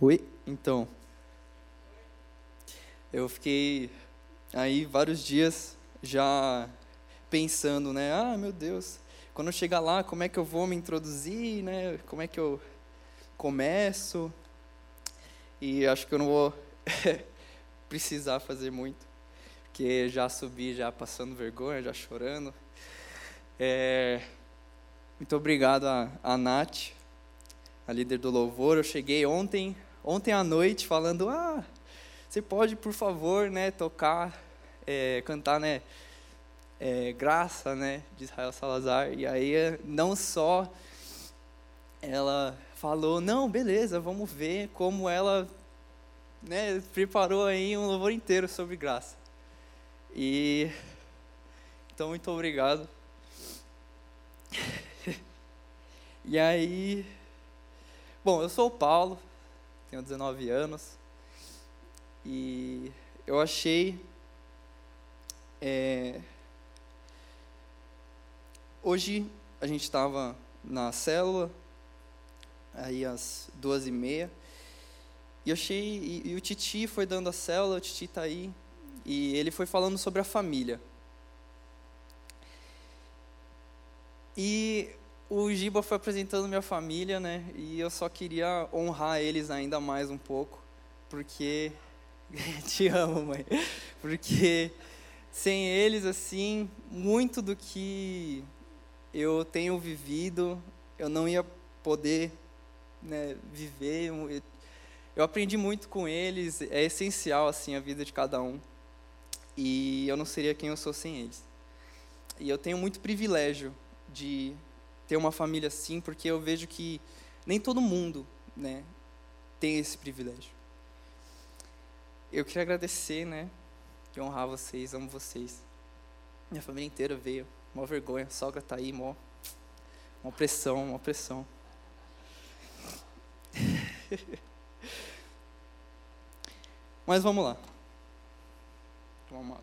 Oi? Então, eu fiquei aí vários dias já pensando, né? Ah, meu Deus, quando eu chegar lá, como é que eu vou me introduzir, né? Como é que eu começo? E acho que eu não vou precisar fazer muito, porque já subi, já passando vergonha, já chorando. É, muito obrigado a, a Nath, a líder do louvor. Eu cheguei ontem, ontem à noite, falando, ah, você pode, por favor, né, tocar, é, cantar, né, é, Graça, né, de Israel Salazar. E aí, não só ela falou, não, beleza, vamos ver como ela, né, preparou aí um louvor inteiro sobre graça. E então muito obrigado. e aí, bom, eu sou o Paulo, tenho 19 anos. E eu achei. É, hoje a gente estava na célula, aí às duas e meia, e eu achei. E, e, o Titi foi dando a célula, o Titi está aí, e ele foi falando sobre a família. E o Giba foi apresentando minha família, né? E eu só queria honrar eles ainda mais um pouco, porque Te amo, mãe. Porque sem eles, assim, muito do que eu tenho vivido, eu não ia poder né, viver. Eu aprendi muito com eles, é essencial, assim, a vida de cada um. E eu não seria quem eu sou sem eles. E eu tenho muito privilégio de ter uma família assim, porque eu vejo que nem todo mundo né, tem esse privilégio eu queria agradecer, né? E honrar vocês, amo vocês. Minha família inteira veio, mó vergonha, a sogra tá aí, mó, mó pressão, mó pressão. Mas vamos lá. Vamos lá.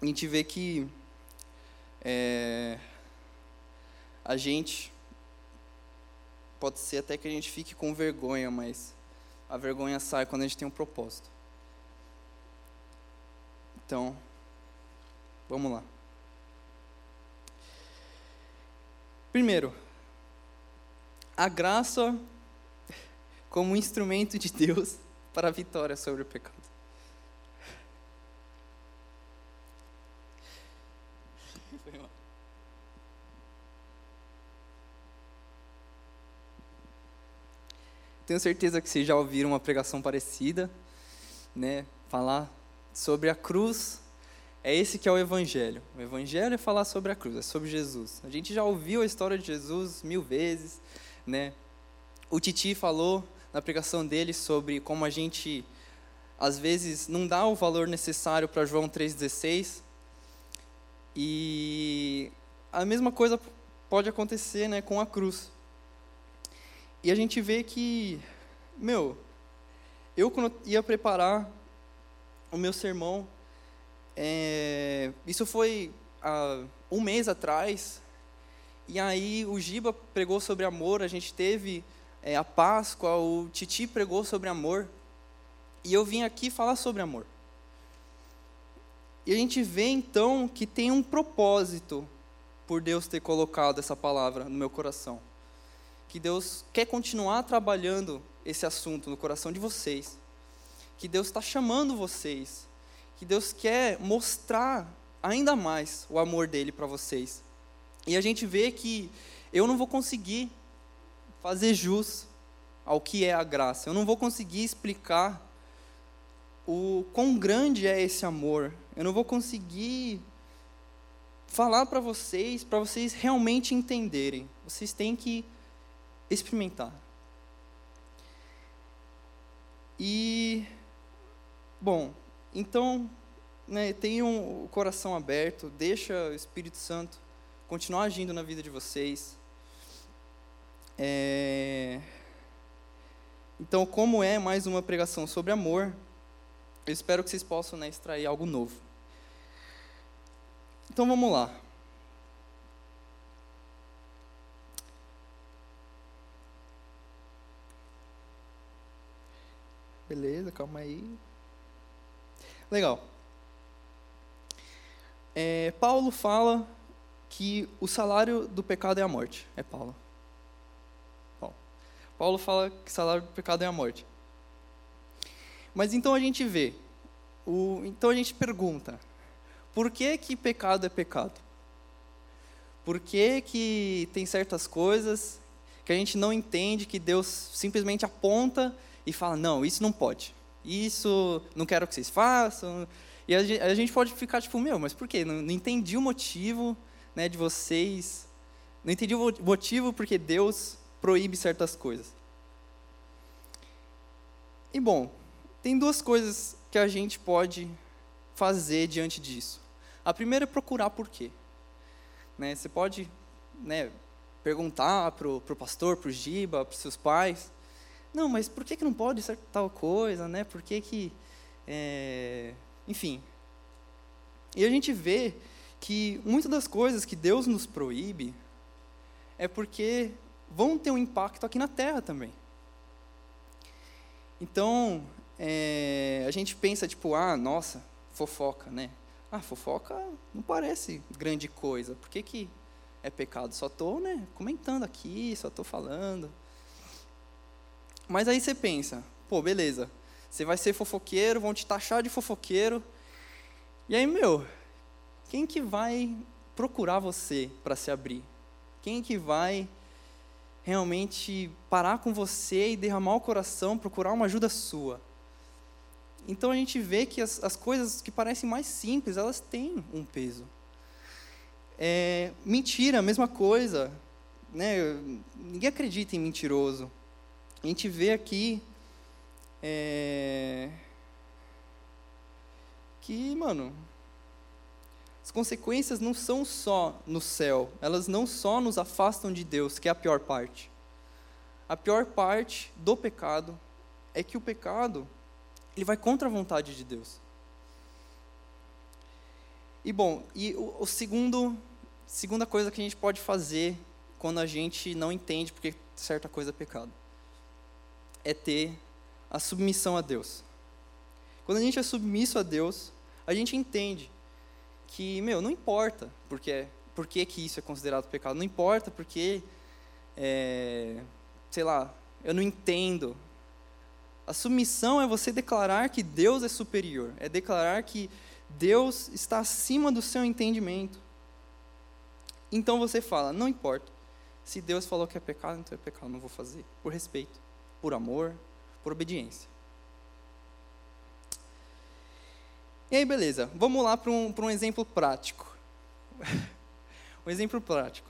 A gente vê que é, a gente pode ser até que a gente fique com vergonha, mas a vergonha sai quando a gente tem um propósito. Então, vamos lá. Primeiro, a graça como instrumento de Deus para a vitória sobre o pecado. Tenho certeza que vocês já ouviram uma pregação parecida, né? Falar sobre a cruz. É esse que é o evangelho. O evangelho é falar sobre a cruz, é sobre Jesus. A gente já ouviu a história de Jesus mil vezes, né? O Titi falou na pregação dele sobre como a gente às vezes não dá o valor necessário para João 3:16. E a mesma coisa pode acontecer, né, com a cruz. E a gente vê que, meu, eu quando ia preparar o meu sermão, é, isso foi há um mês atrás, e aí o Giba pregou sobre amor, a gente teve é, a Páscoa, o Titi pregou sobre amor, e eu vim aqui falar sobre amor. E a gente vê então que tem um propósito por Deus ter colocado essa palavra no meu coração que Deus quer continuar trabalhando esse assunto no coração de vocês, que Deus está chamando vocês, que Deus quer mostrar ainda mais o amor dele para vocês. E a gente vê que eu não vou conseguir fazer jus ao que é a graça, eu não vou conseguir explicar o quão grande é esse amor, eu não vou conseguir falar para vocês, para vocês realmente entenderem. Vocês têm que experimentar. E, bom, então, né, tenham o coração aberto, deixa o Espírito Santo continuar agindo na vida de vocês. É... Então, como é mais uma pregação sobre amor, eu espero que vocês possam né, extrair algo novo. Então vamos lá. Beleza, calma aí. Legal. É, Paulo fala que o salário do pecado é a morte. É Paulo. Paulo. Paulo fala que o salário do pecado é a morte. Mas então a gente vê, o, então a gente pergunta, por que que pecado é pecado? Por que que tem certas coisas que a gente não entende, que Deus simplesmente aponta e fala, não, isso não pode, isso não quero que vocês façam, e a gente pode ficar tipo, meu, mas por quê? Não, não entendi o motivo né, de vocês, não entendi o motivo porque Deus proíbe certas coisas. E bom, tem duas coisas que a gente pode fazer diante disso. A primeira é procurar por quê. Né, você pode né, perguntar para o pastor, para o Giba, para os seus pais. Não, mas por que, que não pode ser tal coisa? Né? Por que, que é... enfim. E a gente vê que muitas das coisas que Deus nos proíbe é porque vão ter um impacto aqui na Terra também. Então, é, a gente pensa, tipo, ah, nossa, fofoca, né? Ah, fofoca não parece grande coisa. Por que, que é pecado? Só estou né, comentando aqui, só estou falando. Mas aí você pensa, pô, beleza, você vai ser fofoqueiro, vão te taxar de fofoqueiro. E aí, meu, quem que vai procurar você para se abrir? Quem que vai realmente parar com você e derramar o coração, procurar uma ajuda sua? Então a gente vê que as, as coisas que parecem mais simples, elas têm um peso. É, mentira, mesma coisa. Né? Ninguém acredita em mentiroso. A gente vê aqui é, que, mano, as consequências não são só no céu, elas não só nos afastam de Deus, que é a pior parte. A pior parte do pecado é que o pecado ele vai contra a vontade de Deus. E bom, e o, o segundo, segunda coisa que a gente pode fazer quando a gente não entende porque certa coisa é pecado, é ter a submissão a Deus. Quando a gente é submisso a Deus, a gente entende que, meu, não importa porque, por que, que isso é considerado pecado, não importa porque, é, sei lá, eu não entendo a submissão é você declarar que Deus é superior, é declarar que Deus está acima do seu entendimento. Então você fala, não importa. Se Deus falou que é pecado, então é pecado, não vou fazer. Por respeito, por amor, por obediência. E aí, beleza. Vamos lá para um, um exemplo prático. um exemplo prático.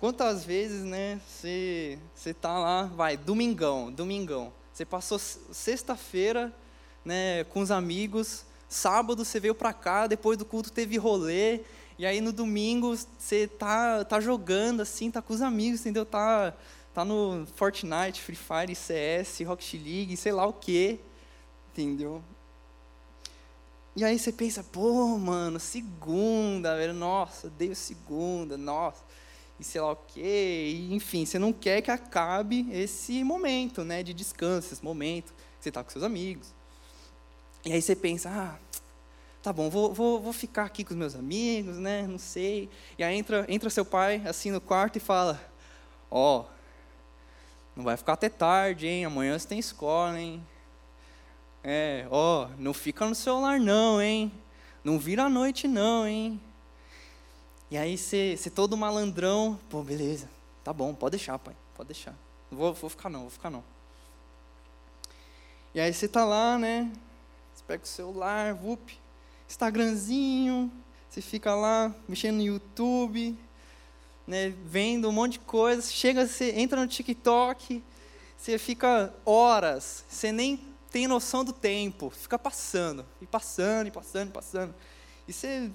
Quantas vezes, né, você está lá, vai, domingão, domingão. Você passou sexta-feira né, com os amigos, sábado você veio para cá, depois do culto teve rolê, e aí no domingo você tá, tá jogando assim, tá com os amigos, entendeu? Tá, tá no Fortnite, Free Fire, CS, Rocket League, sei lá o quê, entendeu? E aí você pensa, pô, mano, segunda, velho, nossa, dei segunda, nossa e sei lá o quê, e, enfim, você não quer que acabe esse momento, né, de descanso, esse momento que você está com seus amigos. E aí você pensa, ah, tá bom, vou, vou, vou ficar aqui com os meus amigos, né, não sei. E aí entra, entra seu pai, assim, no quarto e fala, ó, oh, não vai ficar até tarde, hein, amanhã você tem escola, hein. É, ó, não fica no celular não, hein, não vira à noite não, hein. E aí você, todo malandrão, pô, beleza, tá bom, pode deixar, pai, pode deixar. Não vou, vou ficar não, vou ficar não. E aí você tá lá, né? Você pega o celular, vup, Instagramzinho, você fica lá mexendo no YouTube, né, vendo um monte de coisa, chega, você entra no TikTok, você fica horas, você nem tem noção do tempo, fica passando, e passando, e passando, e passando. E você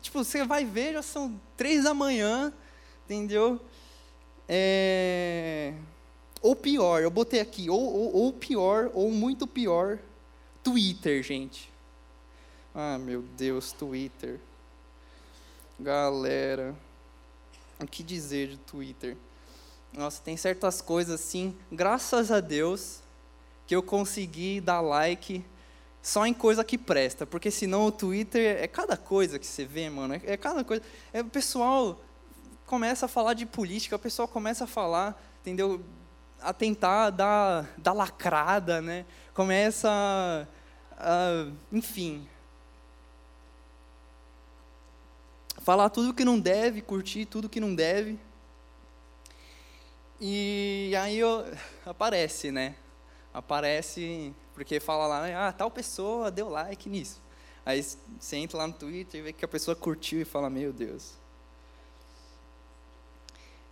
tipo, você vai ver, já são três da manhã, entendeu? É... Ou pior, eu botei aqui, ou, ou, ou pior, ou muito pior, Twitter, gente. Ah, meu Deus, Twitter. Galera, o que dizer de Twitter? Nossa, tem certas coisas assim, graças a Deus, que eu consegui dar like só em coisa que presta, porque senão o Twitter é cada coisa que você vê, mano, é, é cada coisa. É, o pessoal começa a falar de política, o pessoal começa a falar, entendeu? A tentar dar, dar lacrada, né? Começa a, a enfim, falar tudo que não deve, curtir tudo que não deve. E aí eu, aparece, né? Aparece porque fala lá, ah, tal pessoa deu like nisso. Aí você entra lá no Twitter e vê que a pessoa curtiu e fala, meu Deus.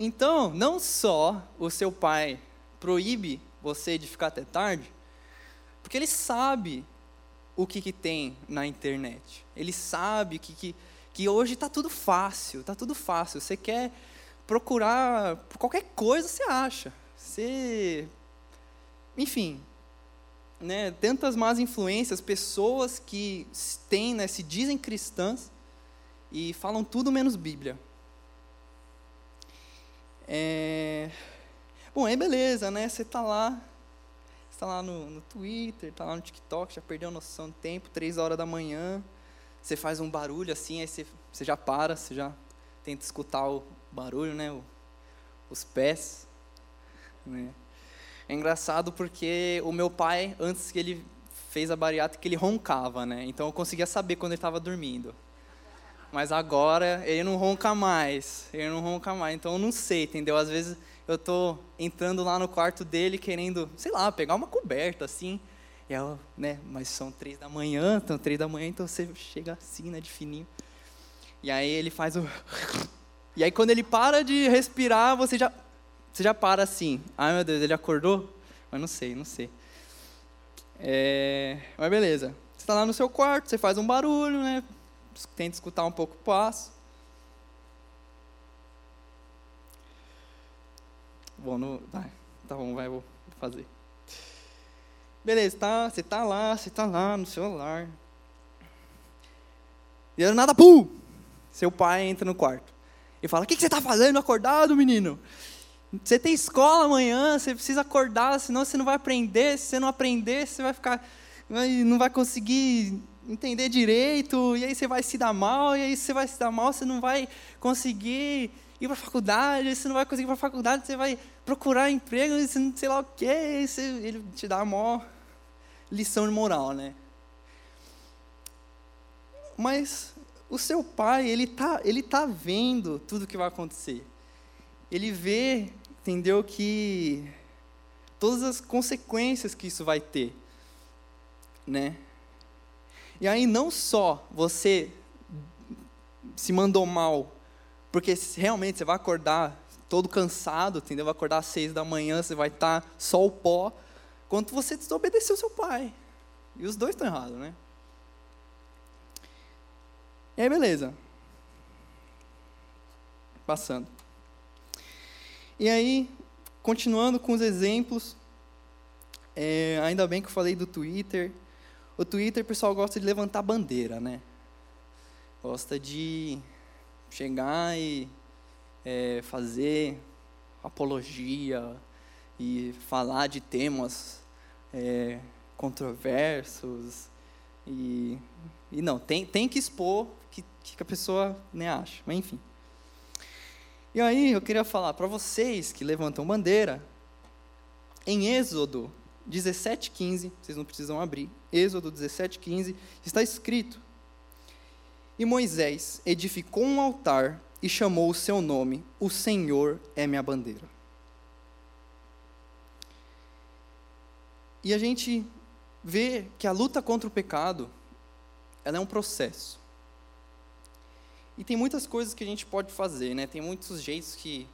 Então, não só o seu pai proíbe você de ficar até tarde, porque ele sabe o que, que tem na internet. Ele sabe que, que, que hoje está tudo fácil, está tudo fácil. Você quer procurar qualquer coisa, você acha. Você, enfim, né, tantas más influências, pessoas que têm, né, se dizem cristãs e falam tudo menos Bíblia. É... Bom, aí beleza, né? Você está lá, está lá no, no Twitter, está lá no TikTok, já perdeu a noção do tempo, três horas da manhã, você faz um barulho assim, aí você, você já para, você já tenta escutar o barulho, né? O, os pés, né? É engraçado porque o meu pai, antes que ele fez a bariátrica, ele roncava, né? Então eu conseguia saber quando ele estava dormindo. Mas agora ele não ronca mais, ele não ronca mais. Então eu não sei, entendeu? Às vezes eu tô entrando lá no quarto dele querendo, sei lá, pegar uma coberta assim. E eu, né, mas são três da manhã, então três da manhã, então você chega assim, né, de fininho. E aí ele faz o E aí quando ele para de respirar, você já você já para assim, ai meu Deus, ele acordou? Mas não sei, não sei. É, mas beleza. Você está lá no seu quarto, você faz um barulho, né? Tenta escutar um pouco o passo. Bom, no, vai, tá bom, vai, vou fazer. Beleza, tá, você tá lá, você tá lá no celular. E nada, pum! Seu pai entra no quarto e fala: O que, que você está fazendo acordado, menino? Você tem escola amanhã, você precisa acordar, senão você não vai aprender. Se você não aprender, você vai ficar. não vai conseguir entender direito, e aí você vai se dar mal, e aí você vai se dar mal, você não vai conseguir ir para a faculdade, você não vai conseguir ir para a faculdade, você vai procurar emprego, você sei lá o quê, você, ele te dá maior lição de moral, né? Mas o seu pai, ele tá, ele tá vendo tudo que vai acontecer. Ele vê entendeu que todas as consequências que isso vai ter, né? E aí não só você se mandou mal, porque realmente você vai acordar todo cansado, entendeu? Vai acordar às seis da manhã, você vai estar só o pó, quanto você desobedeceu seu pai. E os dois estão errados, né? E aí, beleza. Passando. E aí, continuando com os exemplos, é, ainda bem que eu falei do Twitter. O Twitter, o pessoal gosta de levantar bandeira, né? Gosta de chegar e é, fazer apologia e falar de temas é, controversos e, e não tem tem que expor que que a pessoa né, acha, mas enfim. E aí eu queria falar para vocês que levantam bandeira, em Êxodo 17,15, vocês não precisam abrir, Êxodo 17,15, está escrito: E Moisés edificou um altar e chamou o seu nome, O Senhor é minha bandeira. E a gente vê que a luta contra o pecado, ela é um processo. E tem muitas coisas que a gente pode fazer, né? Tem muitos jeitos que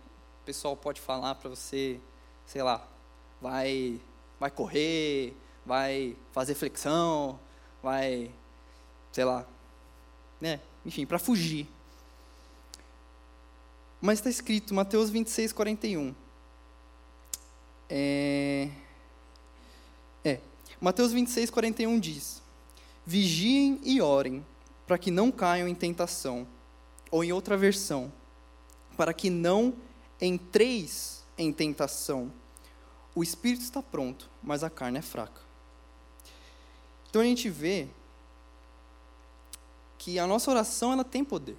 o pessoal pode falar para você, sei lá, vai, vai correr, vai fazer flexão, vai, sei lá, né? Enfim, para fugir. Mas está escrito, Mateus 26, 41. É, Mateus 26, 41 diz: Vigiem e orem, para que não caiam em tentação ou em outra versão, para que não entreis em tentação. o espírito está pronto, mas a carne é fraca. Então a gente vê que a nossa oração ela tem poder.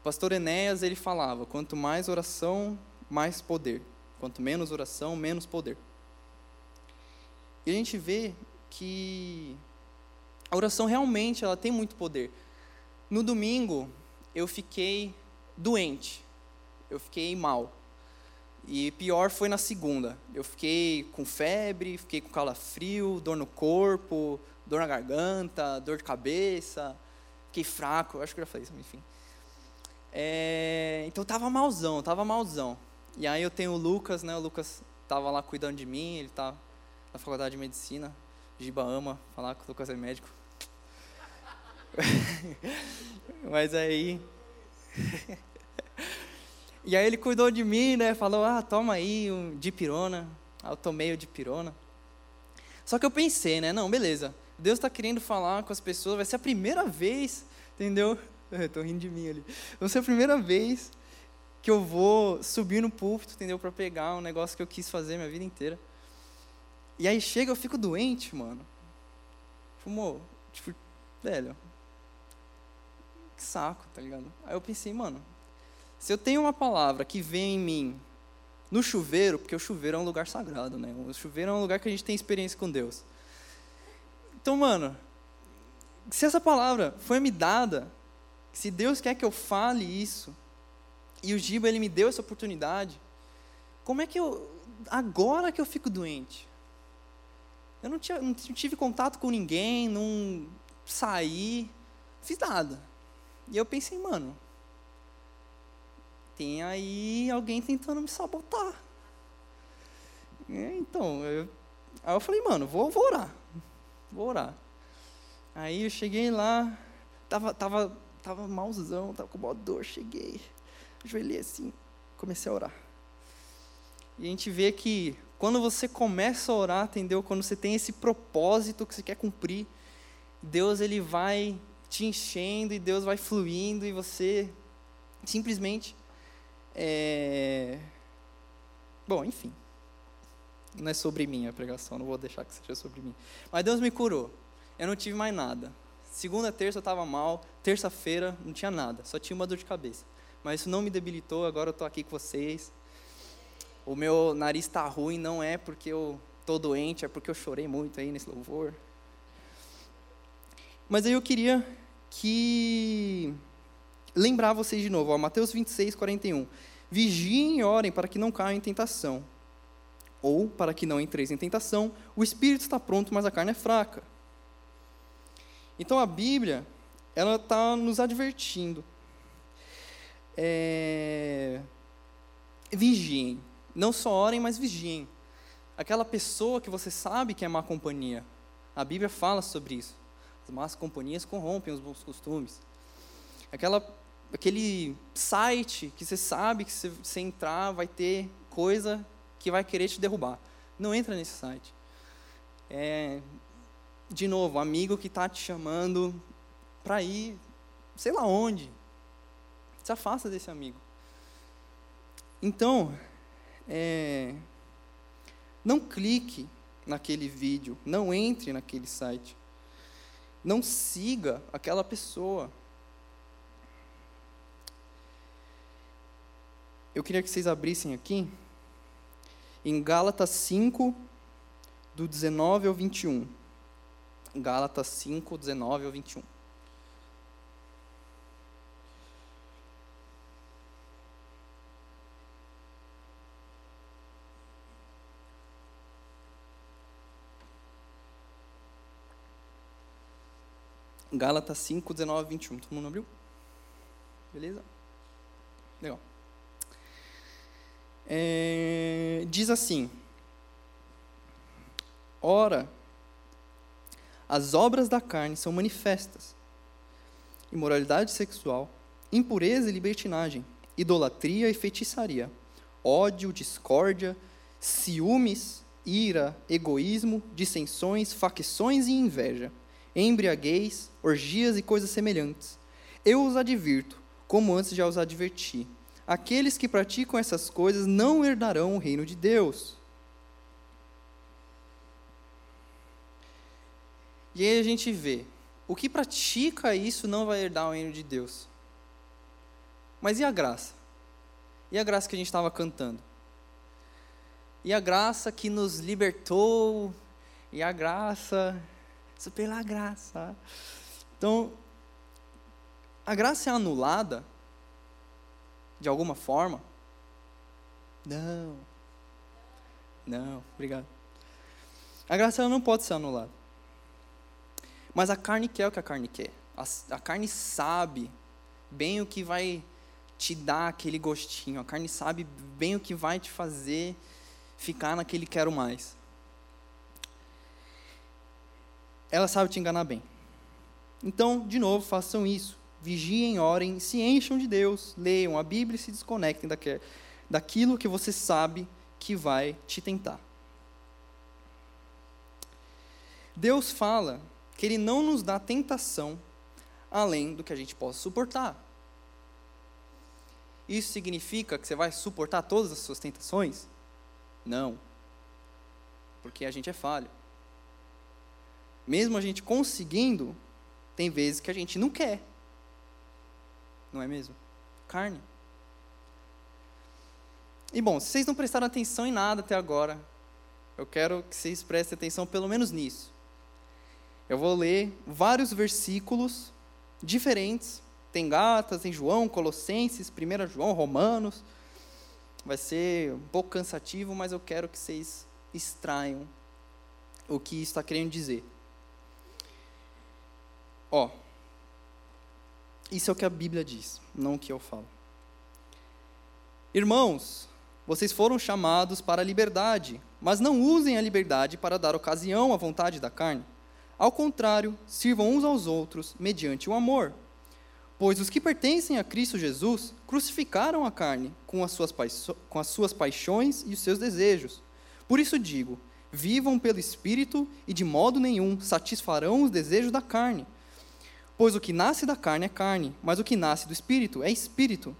O pastor Enéas ele falava: quanto mais oração, mais poder. Quanto menos oração, menos poder. E a gente vê que a oração realmente ela tem muito poder. No domingo eu fiquei doente, eu fiquei mal. E pior foi na segunda. Eu fiquei com febre, fiquei com calafrio, dor no corpo, dor na garganta, dor de cabeça, fiquei fraco, acho que eu já falei isso, enfim. É, então tava malzão, tava malzão. E aí eu tenho o Lucas, né? O Lucas tava lá cuidando de mim, ele tá na faculdade de medicina. Giba ama falar que o Lucas é médico. Mas aí E aí ele cuidou de mim, né? Falou: "Ah, toma aí um dipirona". Aí eu tomei o dipirona. Só que eu pensei, né? Não, beleza. Deus está querendo falar com as pessoas, vai ser a primeira vez, entendeu? Estou rindo de mim ali. Vai ser a primeira vez que eu vou subir no púlpito, entendeu? Para pegar um negócio que eu quis fazer minha vida inteira. E aí chega, eu fico doente, mano. Fumou, tipo, velho. Que saco, tá ligado? Aí eu pensei, mano, se eu tenho uma palavra que vem em mim no chuveiro, porque o chuveiro é um lugar sagrado, né? O chuveiro é um lugar que a gente tem experiência com Deus. Então, mano, se essa palavra foi me dada, se Deus quer que eu fale isso, e o Giba ele me deu essa oportunidade, como é que eu agora que eu fico doente? Eu não, tinha, não tive contato com ninguém, não saí, fiz nada. E eu pensei, mano, tem aí alguém tentando me sabotar. Então, eu, aí eu falei, mano, vou, vou orar vou orar. Aí eu cheguei lá, tava, tava, tava malzão, tava com uma dor, cheguei, ajoelhei assim, comecei a orar. E a gente vê que quando você começa a orar, entendeu? Quando você tem esse propósito que você quer cumprir, Deus ele vai te enchendo e Deus vai fluindo e você simplesmente é... bom, enfim. Não é sobre mim a pregação, não vou deixar que seja sobre mim. Mas Deus me curou. Eu não tive mais nada. Segunda, terça eu estava mal. Terça-feira não tinha nada, só tinha uma dor de cabeça. Mas isso não me debilitou, agora eu estou aqui com vocês. O meu nariz está ruim, não é porque eu estou doente, é porque eu chorei muito aí nesse louvor. Mas aí eu queria que lembrar vocês de novo, ó, Mateus 26, 41. Vigiem e orem para que não caiam em tentação. Ou, para que não entreis em tentação, o espírito está pronto, mas a carne é fraca. Então a Bíblia, ela está nos advertindo. É... Vigiem. Não só orem, mas vigiem. Aquela pessoa que você sabe que é má companhia. A Bíblia fala sobre isso. As más companhias corrompem os bons costumes. Aquela, aquele site que você sabe que se você entrar vai ter coisa que vai querer te derrubar. Não entra nesse site. É, de novo, amigo que está te chamando para ir, sei lá onde. Se afasta desse amigo. Então, é, não clique naquele vídeo, não entre naquele site. Não siga aquela pessoa. Eu queria que vocês abrissem aqui em Gálatas 5, do 19 ao 21. Gálatas 5, 19 ao 21. Gálatas 5, 19 21. Todo mundo abriu? Beleza? Legal é, diz assim: Ora, as obras da carne são manifestas: imoralidade sexual, impureza e libertinagem, idolatria e feitiçaria, ódio, discórdia, ciúmes, ira, egoísmo, dissensões, facções e inveja, embriaguez, orgias e coisas semelhantes. Eu os advirto, como antes já os adverti. Aqueles que praticam essas coisas não herdarão o reino de Deus. E aí a gente vê, o que pratica isso não vai herdar o reino de Deus. Mas e a graça? E a graça que a gente estava cantando? E a graça que nos libertou? E a graça isso pela graça. Então, a graça é anulada de alguma forma? Não. Não, obrigado. A graça não pode ser anulada. Mas a carne quer o que a carne quer. A, a carne sabe bem o que vai te dar aquele gostinho. A carne sabe bem o que vai te fazer ficar naquele quero mais. Ela sabe te enganar bem. Então, de novo, façam isso. Vigiem, orem, se encham de Deus, leiam a Bíblia e se desconectem daquilo que você sabe que vai te tentar. Deus fala que Ele não nos dá tentação além do que a gente possa suportar. Isso significa que você vai suportar todas as suas tentações? Não. Porque a gente é falho. Mesmo a gente conseguindo, tem vezes que a gente não quer. Não é mesmo? Carne. E bom, se vocês não prestaram atenção em nada até agora, eu quero que vocês prestem atenção pelo menos nisso. Eu vou ler vários versículos diferentes. Tem Gatas, tem João, Colossenses, 1 João, Romanos. Vai ser um pouco cansativo, mas eu quero que vocês extraiam o que está querendo dizer. Ó, isso é o que a Bíblia diz, não o que eu falo. Irmãos, vocês foram chamados para a liberdade, mas não usem a liberdade para dar ocasião à vontade da carne. Ao contrário, sirvam uns aos outros mediante o amor. Pois os que pertencem a Cristo Jesus crucificaram a carne com as, suas com as suas paixões e os seus desejos. Por isso digo: vivam pelo Espírito e de modo nenhum satisfarão os desejos da carne. Pois o que nasce da carne é carne, mas o que nasce do Espírito é Espírito.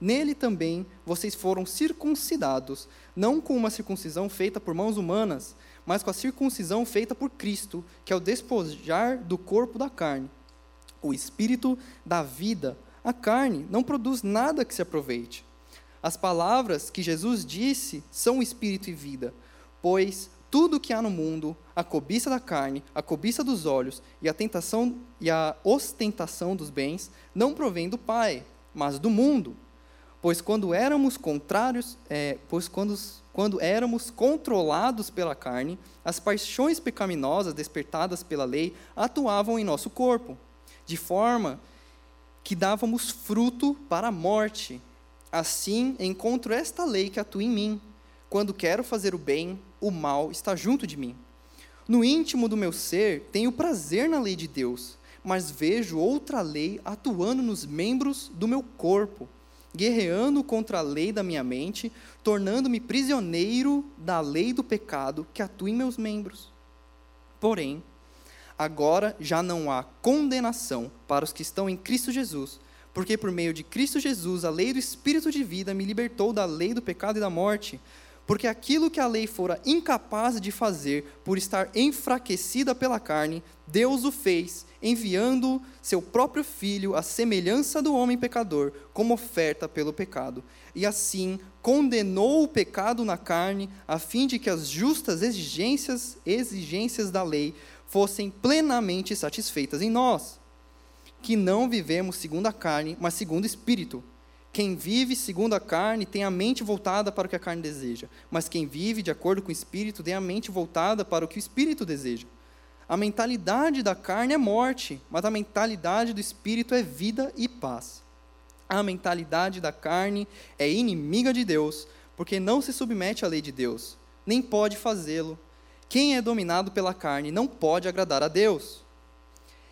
Nele também vocês foram circuncidados, não com uma circuncisão feita por mãos humanas, mas com a circuncisão feita por Cristo, que é o despojar do corpo da carne. O espírito da vida, a carne, não produz nada que se aproveite. As palavras que Jesus disse são espírito e vida, pois tudo que há no mundo, a cobiça da carne, a cobiça dos olhos e a tentação e a ostentação dos bens, não provém do Pai, mas do mundo. Pois quando éramos contrários, é, pois quando quando éramos controlados pela carne, as paixões pecaminosas despertadas pela lei atuavam em nosso corpo, de forma que dávamos fruto para a morte. Assim, encontro esta lei que atua em mim. Quando quero fazer o bem, o mal está junto de mim. No íntimo do meu ser, tenho prazer na lei de Deus, mas vejo outra lei atuando nos membros do meu corpo guerreando contra a lei da minha mente, tornando-me prisioneiro da lei do pecado que atua em meus membros. Porém, agora já não há condenação para os que estão em Cristo Jesus, porque por meio de Cristo Jesus a lei do Espírito de vida me libertou da lei do pecado e da morte. Porque aquilo que a lei fora incapaz de fazer por estar enfraquecida pela carne, Deus o fez, enviando seu próprio filho à semelhança do homem pecador, como oferta pelo pecado. E assim condenou o pecado na carne, a fim de que as justas exigências, exigências da lei fossem plenamente satisfeitas em nós, que não vivemos segundo a carne, mas segundo o espírito. Quem vive segundo a carne tem a mente voltada para o que a carne deseja, mas quem vive de acordo com o espírito tem a mente voltada para o que o espírito deseja. A mentalidade da carne é morte, mas a mentalidade do espírito é vida e paz. A mentalidade da carne é inimiga de Deus, porque não se submete à lei de Deus, nem pode fazê-lo. Quem é dominado pela carne não pode agradar a Deus.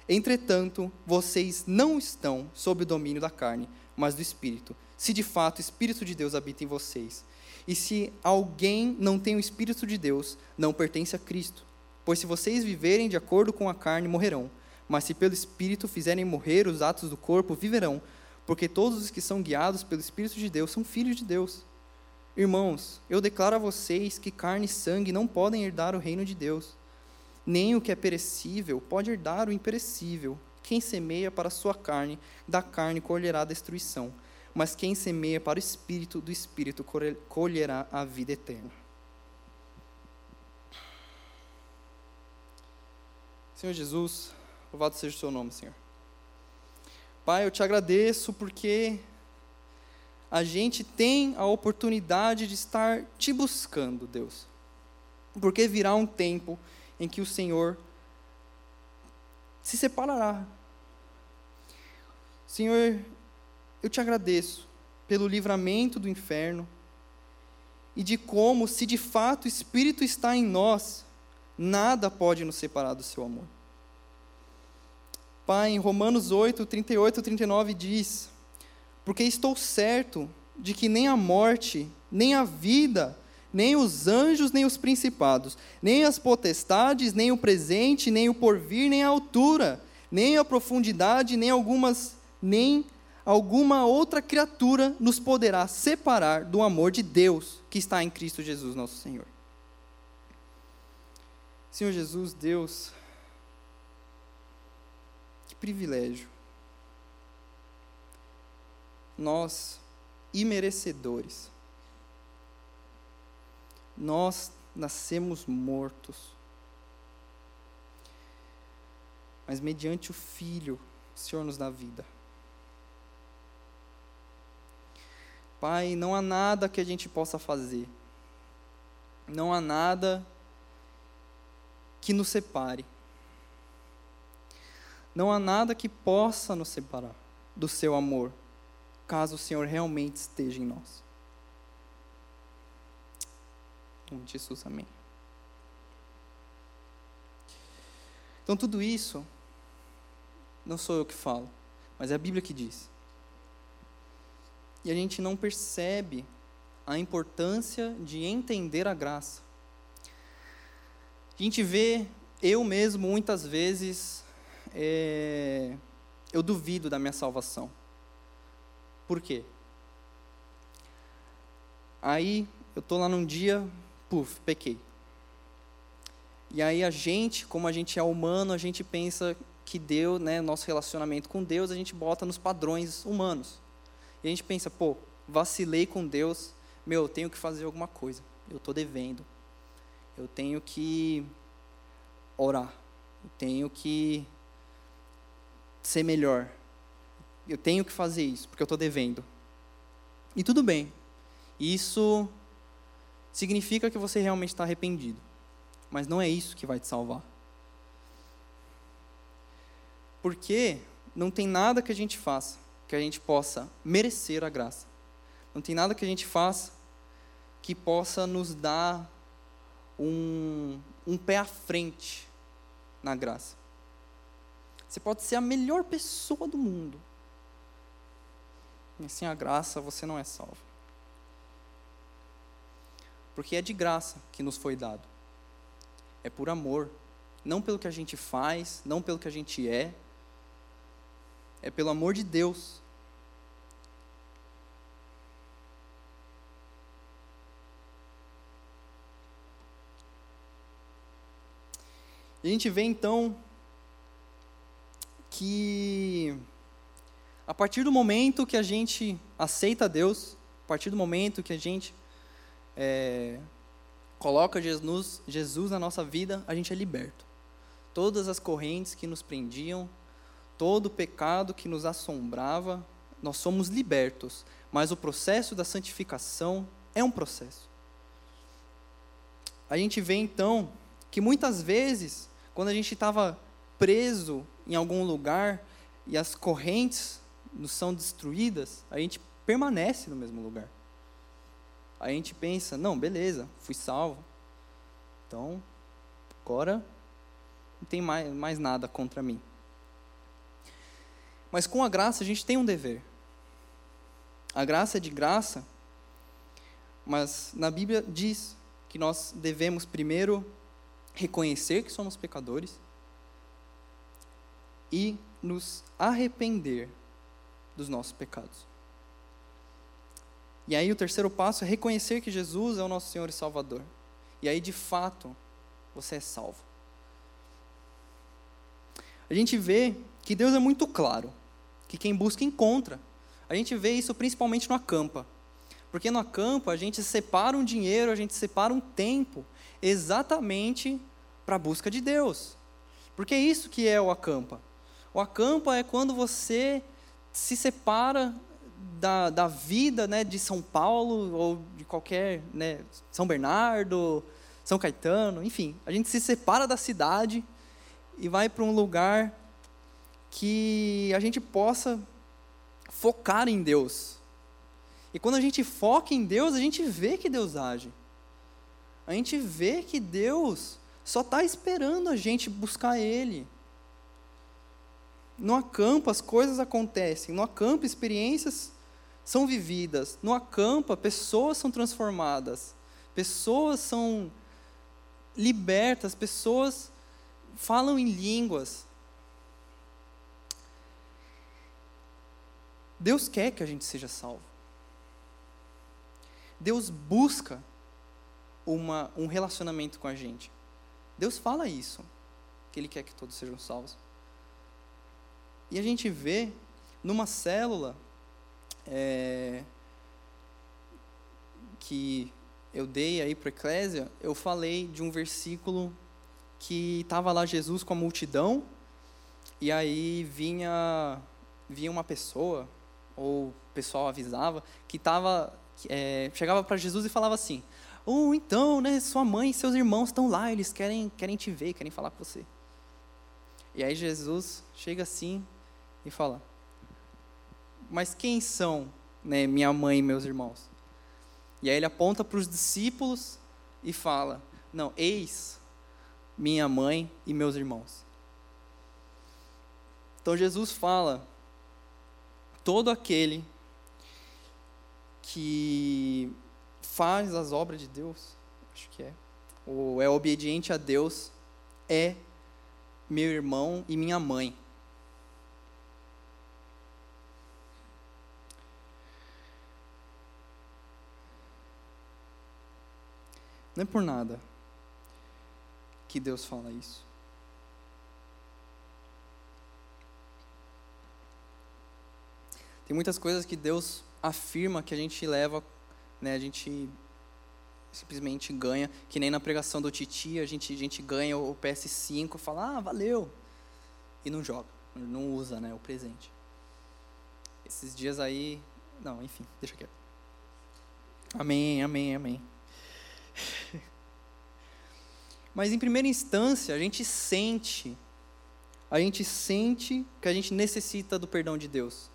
Entretanto, vocês não estão sob o domínio da carne, mas do Espírito, se de fato o Espírito de Deus habita em vocês. E se alguém não tem o Espírito de Deus, não pertence a Cristo. Pois se vocês viverem de acordo com a carne, morrerão. Mas se pelo Espírito fizerem morrer os atos do corpo, viverão. Porque todos os que são guiados pelo Espírito de Deus são filhos de Deus. Irmãos, eu declaro a vocês que carne e sangue não podem herdar o reino de Deus, nem o que é perecível pode herdar o imperecível. Quem semeia para a sua carne, da carne colherá a destruição, mas quem semeia para o espírito, do espírito colherá a vida eterna. Senhor Jesus, louvado seja o seu nome, Senhor. Pai, eu te agradeço porque a gente tem a oportunidade de estar te buscando, Deus. Porque virá um tempo em que o Senhor se separará. Senhor, eu te agradeço pelo livramento do inferno e de como, se de fato o Espírito está em nós, nada pode nos separar do seu amor. Pai, em Romanos 8, 38 e 39 diz: Porque estou certo de que nem a morte, nem a vida, nem os anjos, nem os principados, nem as potestades, nem o presente, nem o porvir, nem a altura, nem a profundidade, nem algumas, nem alguma outra criatura nos poderá separar do amor de Deus que está em Cristo Jesus, nosso Senhor. Senhor Jesus, Deus, que privilégio. Nós, imerecedores, nós nascemos mortos, mas mediante o Filho, o Senhor nos dá vida. Pai, não há nada que a gente possa fazer, não há nada que nos separe. Não há nada que possa nos separar do seu amor, caso o Senhor realmente esteja em nós. Em nome de Jesus, amém. Então, tudo isso, não sou eu que falo, mas é a Bíblia que diz. E a gente não percebe a importância de entender a graça. A gente vê, eu mesmo, muitas vezes, é, eu duvido da minha salvação. Por quê? Aí, eu estou lá num dia, puf, pequei. E aí a gente, como a gente é humano, a gente pensa que Deus, né, nosso relacionamento com Deus, a gente bota nos padrões humanos. E a gente pensa, pô, vacilei com Deus, meu, eu tenho que fazer alguma coisa. Eu estou devendo eu tenho que orar, eu tenho que ser melhor, eu tenho que fazer isso, porque eu estou devendo. E tudo bem, isso significa que você realmente está arrependido, mas não é isso que vai te salvar. Porque não tem nada que a gente faça que a gente possa merecer a graça. Não tem nada que a gente faça que possa nos dar um, um pé à frente na graça. Você pode ser a melhor pessoa do mundo, mas sem a graça você não é salvo. Porque é de graça que nos foi dado. É por amor. Não pelo que a gente faz, não pelo que a gente é. É pelo amor de Deus a gente vê então que a partir do momento que a gente aceita Deus, a partir do momento que a gente é, coloca Jesus, Jesus na nossa vida, a gente é liberto. Todas as correntes que nos prendiam, todo pecado que nos assombrava, nós somos libertos. Mas o processo da santificação é um processo. A gente vê então que muitas vezes quando a gente estava preso em algum lugar e as correntes nos são destruídas, a gente permanece no mesmo lugar. A gente pensa, não, beleza, fui salvo. Então, agora não tem mais, mais nada contra mim. Mas com a graça a gente tem um dever. A graça é de graça, mas na Bíblia diz que nós devemos primeiro reconhecer que somos pecadores e nos arrepender dos nossos pecados. E aí o terceiro passo é reconhecer que Jesus é o nosso Senhor e Salvador. E aí de fato você é salvo. a gente vê que Deus é muito claro, que quem busca encontra. A gente vê isso principalmente no acampa. Porque no acampa a gente separa um dinheiro, a gente separa um tempo exatamente para a busca de Deus. Porque é isso que é o acampa. O acampa é quando você se separa da, da vida né, de São Paulo ou de qualquer, né, São Bernardo, São Caetano, enfim. A gente se separa da cidade e vai para um lugar que a gente possa focar em Deus. E quando a gente foca em Deus, a gente vê que Deus age. A gente vê que Deus só está esperando a gente buscar Ele. No acampo as coisas acontecem, no acampo experiências são vividas, no acampa pessoas são transformadas, pessoas são libertas, pessoas falam em línguas. Deus quer que a gente seja salvo. Deus busca uma, um relacionamento com a gente. Deus fala isso, que Ele quer que todos sejam salvos. E a gente vê numa célula é, que eu dei aí para a Eclésia, eu falei de um versículo que estava lá Jesus com a multidão, e aí vinha, vinha uma pessoa, ou o pessoal avisava, que tava, é, chegava para Jesus e falava assim, ou oh, então, né, sua mãe e seus irmãos estão lá, eles querem, querem te ver, querem falar com você. E aí Jesus chega assim e fala: Mas quem são né, minha mãe e meus irmãos? E aí ele aponta para os discípulos e fala: Não, eis minha mãe e meus irmãos. Então Jesus fala: todo aquele que faz as obras de Deus, acho que é, ou é obediente a Deus, é meu irmão e minha mãe. Não é por nada que Deus fala isso. Tem muitas coisas que Deus afirma que a gente leva, né, a gente simplesmente ganha, que nem na pregação do Titi, a gente, a gente ganha o PS5, fala, ah, valeu, e não joga, não usa né, o presente. Esses dias aí, não, enfim, deixa quieto. Amém, amém, amém. Mas em primeira instância, a gente sente, a gente sente que a gente necessita do perdão de Deus.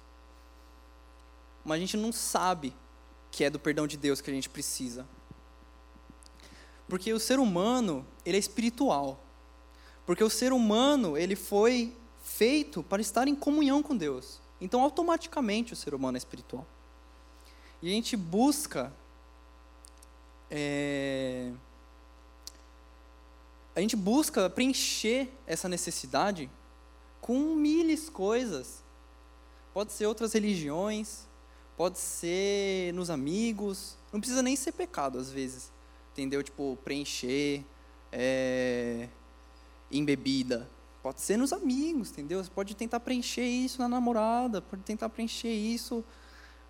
Mas a gente não sabe que é do perdão de Deus que a gente precisa. Porque o ser humano, ele é espiritual. Porque o ser humano, ele foi feito para estar em comunhão com Deus. Então, automaticamente, o ser humano é espiritual. E a gente busca é, a gente busca preencher essa necessidade com milhares coisas. Pode ser outras religiões, pode ser nos amigos, não precisa nem ser pecado às vezes, entendeu? Tipo, preencher é, em bebida. Pode ser nos amigos, entendeu? Você pode tentar preencher isso na namorada, pode tentar preencher isso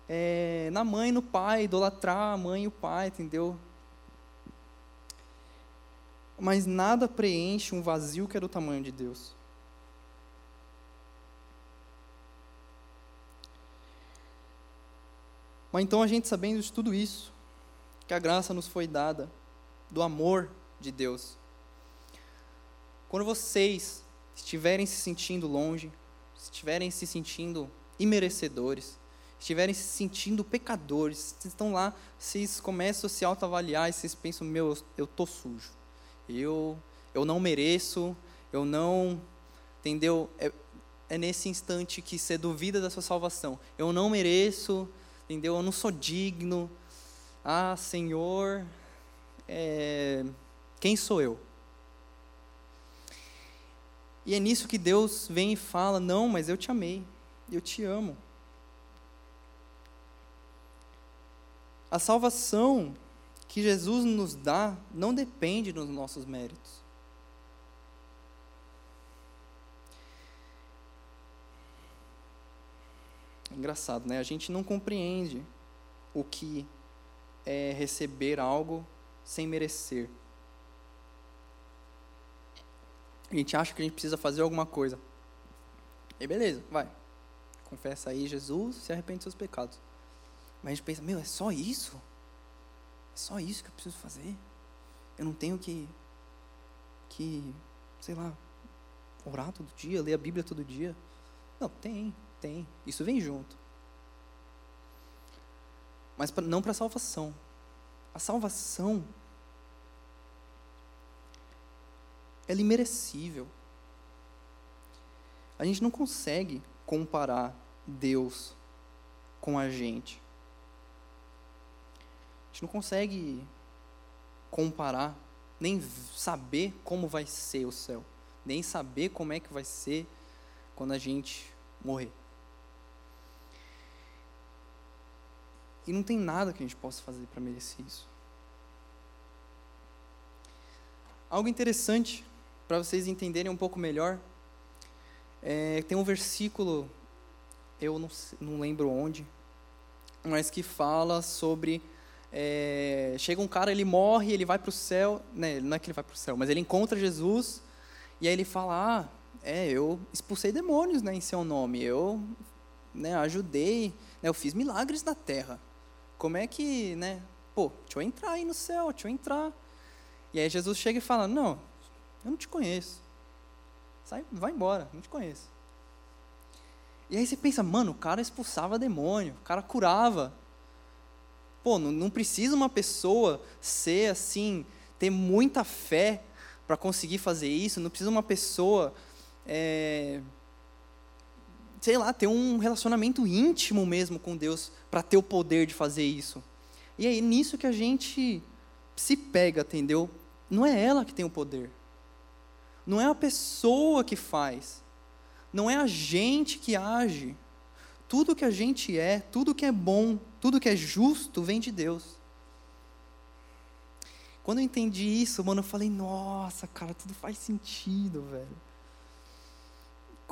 é, na mãe, no pai, idolatrar a mãe e o pai, entendeu? mas nada preenche um vazio que é do tamanho de Deus. Mas então a gente sabendo de tudo isso, que a graça nos foi dada, do amor de Deus. Quando vocês estiverem se sentindo longe, estiverem se sentindo imerecedores, estiverem se sentindo pecadores, vocês estão lá, vocês começam a se autoavaliar e vocês pensam, meu, eu estou sujo eu, eu não mereço, eu não. Entendeu? É, é nesse instante que você duvida da sua salvação. Eu não mereço, entendeu? Eu não sou digno. Ah, Senhor, é, quem sou eu? E é nisso que Deus vem e fala: Não, mas eu te amei, eu te amo. A salvação que Jesus nos dá não depende dos nossos méritos. Engraçado, né? A gente não compreende o que é receber algo sem merecer. A gente acha que a gente precisa fazer alguma coisa. E beleza, vai. Confessa aí Jesus, se arrepende dos seus pecados. Mas a gente pensa, meu, é só isso? É só isso que eu preciso fazer? Eu não tenho que, que, sei lá, orar todo dia, ler a Bíblia todo dia? Não, tem, tem. Isso vem junto. Mas pra, não para a salvação. A salvação ela é imerecível. A gente não consegue comparar Deus com a gente. A gente não consegue comparar, nem saber como vai ser o céu, nem saber como é que vai ser quando a gente morrer. E não tem nada que a gente possa fazer para merecer isso. Algo interessante para vocês entenderem um pouco melhor, é, tem um versículo, eu não, não lembro onde, mas que fala sobre é, chega um cara, ele morre, ele vai para o céu, né, não é que ele vai para o céu, mas ele encontra Jesus e aí ele fala, ah, é, eu expulsei demônios, né, em seu nome, eu, né, ajudei, né, eu fiz milagres na terra. Como é que, né, pô, deixa eu entrar aí no céu, deixa eu entrar. E aí Jesus chega e fala, não, eu não te conheço. Sai, vai embora, não te conheço. E aí você pensa, mano, o cara expulsava demônio, o cara curava. Pô, não, não precisa uma pessoa ser assim, ter muita fé para conseguir fazer isso, não precisa uma pessoa, é, sei lá, ter um relacionamento íntimo mesmo com Deus para ter o poder de fazer isso. E aí nisso que a gente se pega, entendeu? Não é ela que tem o poder. Não é a pessoa que faz. Não é a gente que age. Tudo que a gente é, tudo que é bom, tudo que é justo vem de Deus. Quando eu entendi isso, mano, eu falei, nossa, cara, tudo faz sentido, velho.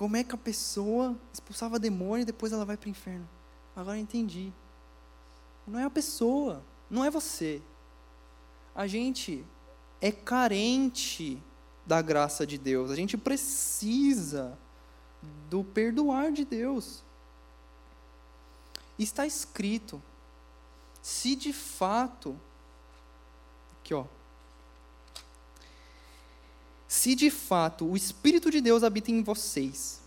Como é que a pessoa expulsava demônio e depois ela vai para o inferno? Agora eu entendi. Não é a pessoa, não é você. A gente é carente da graça de Deus. A gente precisa do perdoar de Deus. Está escrito: se de fato, aqui ó, se de fato o Espírito de Deus habita em vocês,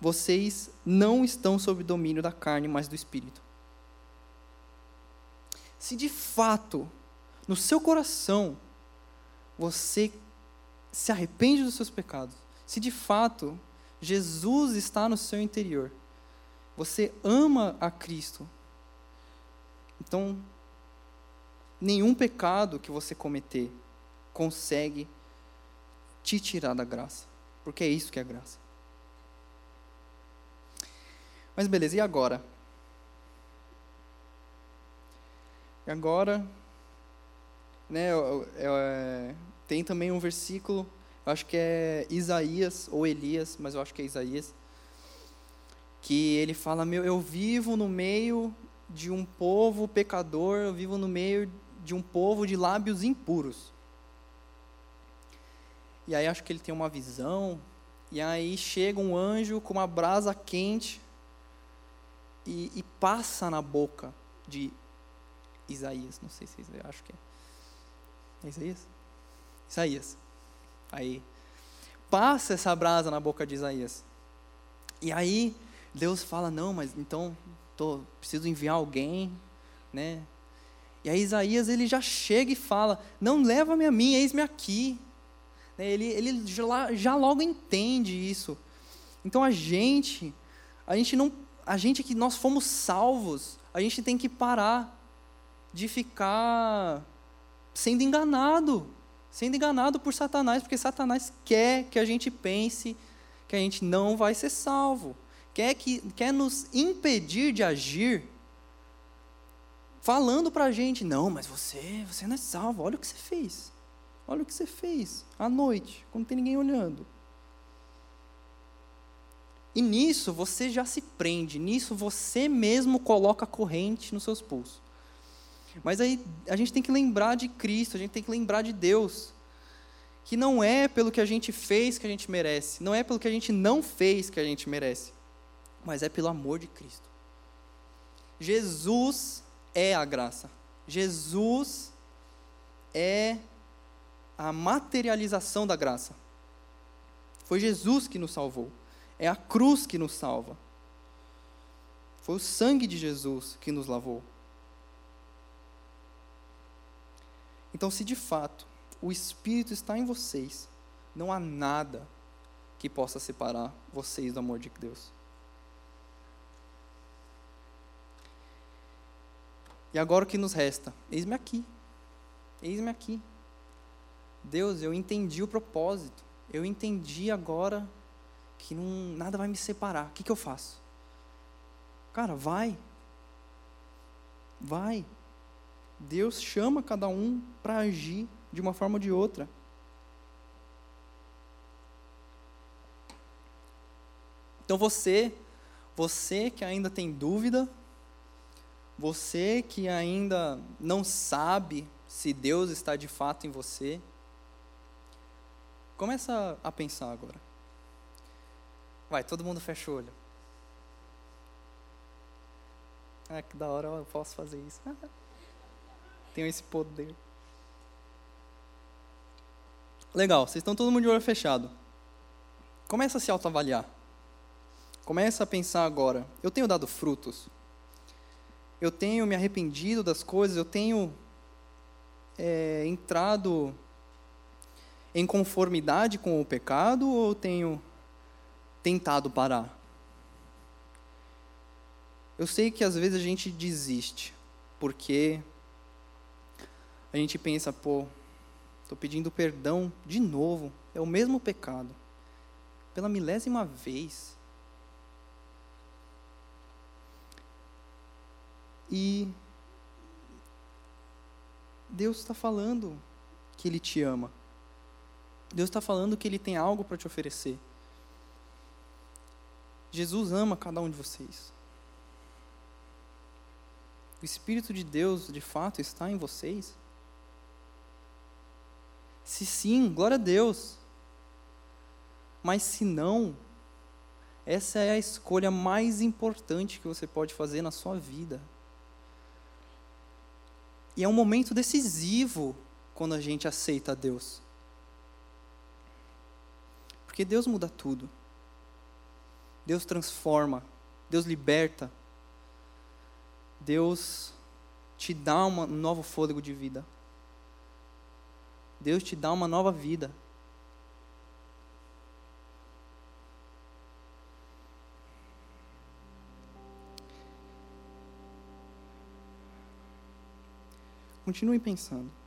vocês não estão sob domínio da carne, mas do Espírito. Se de fato no seu coração você se arrepende dos seus pecados, se de fato Jesus está no seu interior, você ama a Cristo, então nenhum pecado que você cometer consegue te tirar da graça, porque é isso que é graça. Mas beleza, e agora? E agora, né, é, tem também um versículo, acho que é Isaías ou Elias, mas eu acho que é Isaías, que ele fala: Meu, eu vivo no meio de um povo pecador, eu vivo no meio de um povo de lábios impuros. E aí acho que ele tem uma visão, e aí chega um anjo com uma brasa quente e, e passa na boca de Isaías, não sei se é acho que é. É Isaías? Isaías. Aí, passa essa brasa na boca de Isaías. E aí, Deus fala: Não, mas então, tô, preciso enviar alguém, né? E aí, Isaías, ele já chega e fala: Não, leva-me a mim, eis-me aqui. Né, ele, ele já, já logo entende isso. Então, a gente, a gente não, a gente que nós fomos salvos, a gente tem que parar de ficar sendo enganado sendo enganado por Satanás, porque Satanás quer que a gente pense que a gente não vai ser salvo, quer, que, quer nos impedir de agir, falando para a gente: não, mas você, você não é salvo, olha o que você fez, olha o que você fez à noite, quando não tem ninguém olhando. E nisso você já se prende, nisso você mesmo coloca a corrente nos seus pulsos. Mas aí a gente tem que lembrar de Cristo, a gente tem que lembrar de Deus. Que não é pelo que a gente fez que a gente merece, não é pelo que a gente não fez que a gente merece, mas é pelo amor de Cristo. Jesus é a graça. Jesus é a materialização da graça. Foi Jesus que nos salvou. É a cruz que nos salva. Foi o sangue de Jesus que nos lavou. Então, se de fato o Espírito está em vocês, não há nada que possa separar vocês do amor de Deus. E agora o que nos resta? Eis-me aqui. Eis-me aqui. Deus, eu entendi o propósito. Eu entendi agora que não, nada vai me separar. O que, que eu faço? Cara, vai. Vai. Deus chama cada um para agir de uma forma ou de outra. Então você, você que ainda tem dúvida, você que ainda não sabe se Deus está de fato em você, começa a pensar agora. Vai, todo mundo fecha o olho. Ah, que da hora eu posso fazer isso. Tenho esse poder. Legal, vocês estão todo mundo de olho fechado. Começa a se autoavaliar. Começa a pensar agora. Eu tenho dado frutos? Eu tenho me arrependido das coisas? Eu tenho é, entrado em conformidade com o pecado ou tenho tentado parar? Eu sei que às vezes a gente desiste, porque a gente pensa, pô, estou pedindo perdão de novo, é o mesmo pecado, pela milésima vez. E Deus está falando que Ele te ama. Deus está falando que Ele tem algo para te oferecer. Jesus ama cada um de vocês. O Espírito de Deus, de fato, está em vocês? Se sim, glória a Deus. Mas se não, essa é a escolha mais importante que você pode fazer na sua vida. E é um momento decisivo quando a gente aceita Deus. Porque Deus muda tudo. Deus transforma, Deus liberta. Deus te dá um novo fôlego de vida. Deus te dá uma nova vida. Continue pensando.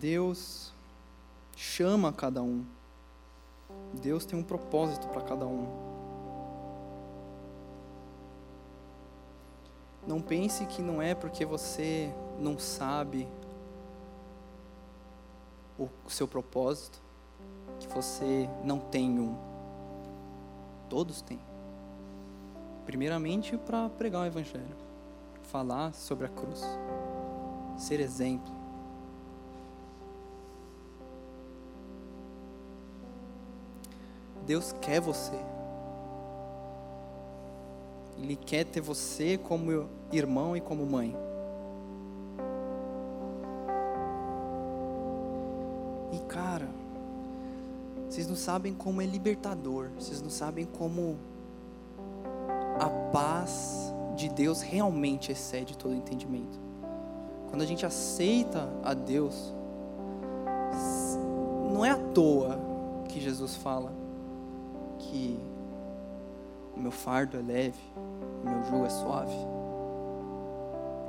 Deus chama cada um. Deus tem um propósito para cada um. Não pense que não é porque você não sabe o seu propósito que você não tem um. Todos têm. Primeiramente para pregar o Evangelho, falar sobre a cruz, ser exemplo. Deus quer você. Ele quer ter você como irmão e como mãe. E cara, vocês não sabem como é libertador, vocês não sabem como a paz de Deus realmente excede todo entendimento. Quando a gente aceita a Deus, não é à toa que Jesus fala que o meu fardo é leve, o meu jugo é suave.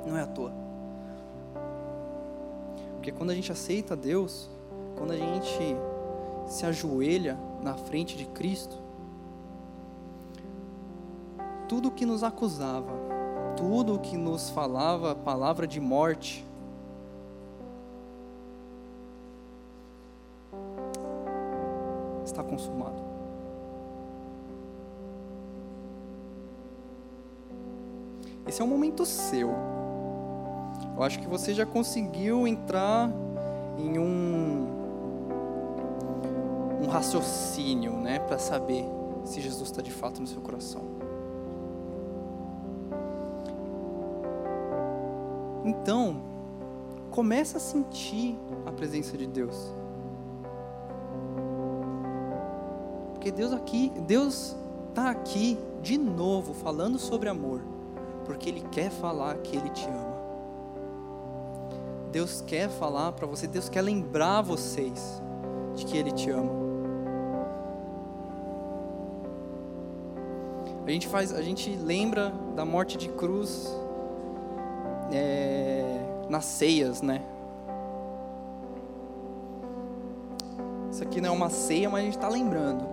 Não é à toa. Porque quando a gente aceita Deus, quando a gente se ajoelha na frente de Cristo, tudo que nos acusava, tudo que nos falava palavra de morte, está consumado. Esse é um momento seu. Eu acho que você já conseguiu entrar em um, um raciocínio, né, para saber se Jesus está de fato no seu coração. Então, começa a sentir a presença de Deus. Porque Deus aqui, Deus está aqui de novo falando sobre amor, porque Ele quer falar que Ele te ama. Deus quer falar para você, Deus quer lembrar vocês de que Ele te ama. A gente faz, a gente lembra da morte de cruz é, nas ceias, né? Isso aqui não é uma ceia, mas a gente está lembrando,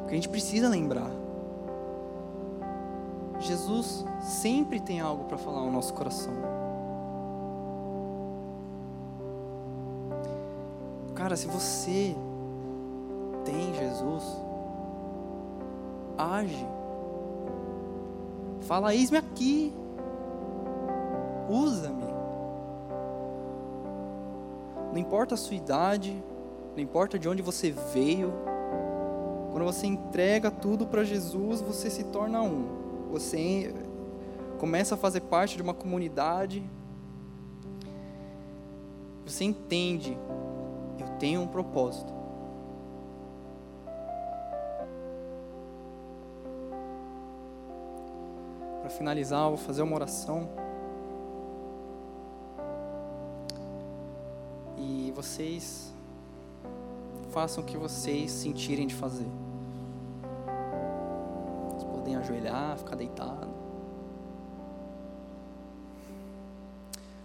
porque a gente precisa lembrar. Jesus sempre tem algo para falar ao nosso coração. Cara, se você tem Jesus, age. Fala, eis-me aqui. Usa-me. Não importa a sua idade, não importa de onde você veio. Quando você entrega tudo para Jesus, você se torna um. Você começa a fazer parte de uma comunidade. Você entende eu tenho um propósito. Para finalizar, eu vou fazer uma oração. E vocês façam o que vocês sentirem de fazer. Ajoelhar, ficar deitado.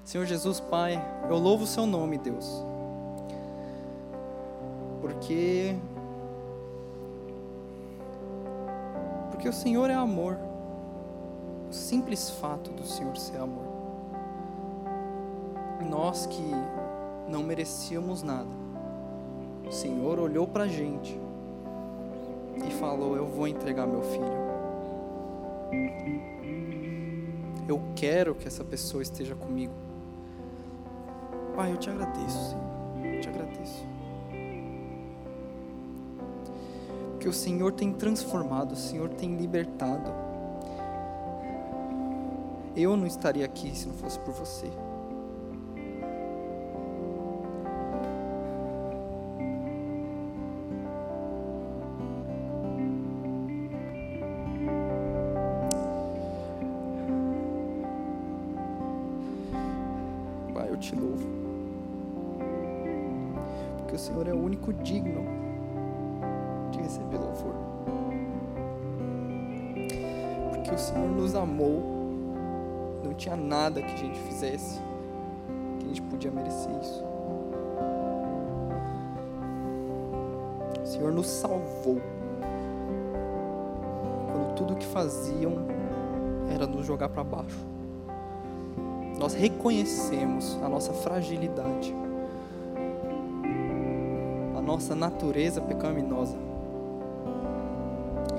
Senhor Jesus, Pai, eu louvo o seu nome, Deus porque porque o Senhor é amor. O simples fato do Senhor ser amor. Nós que não merecíamos nada. O Senhor olhou para a gente e falou: Eu vou entregar meu filho. Eu quero que essa pessoa esteja comigo. Pai, eu te agradeço, Senhor. Eu te agradeço. que o Senhor tem transformado, o Senhor tem libertado. Eu não estaria aqui se não fosse por você. Jogar para baixo. Nós reconhecemos a nossa fragilidade, a nossa natureza pecaminosa.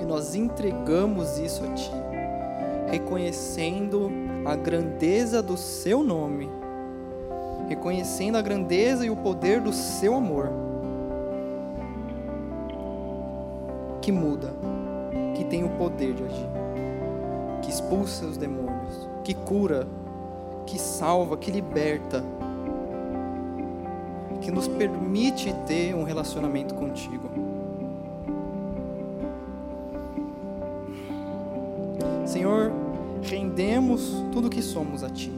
Nós entregamos isso a Ti, reconhecendo a grandeza do Seu nome, reconhecendo a grandeza e o poder do Seu amor, que muda, que tem o poder de agir, expulsa os demônios, que cura, que salva, que liberta, que nos permite ter um relacionamento contigo. Senhor, rendemos tudo o que somos a Ti,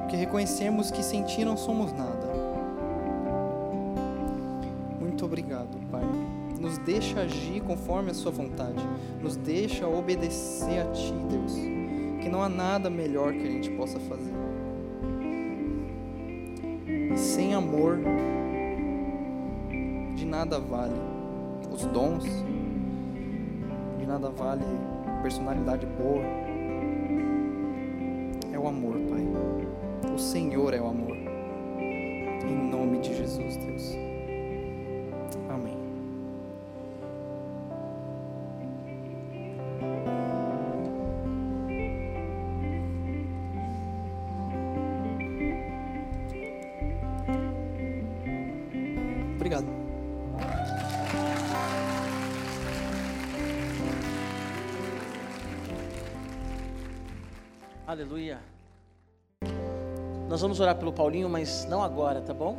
porque reconhecemos que sem Ti não somos nada. Muito obrigado. Nos deixa agir conforme a Sua vontade, nos deixa obedecer a Ti, Deus, que não há nada melhor que a gente possa fazer. E sem amor, de nada vale os dons, de nada vale personalidade boa. Aleluia. Nós vamos orar pelo Paulinho, mas não agora, tá bom?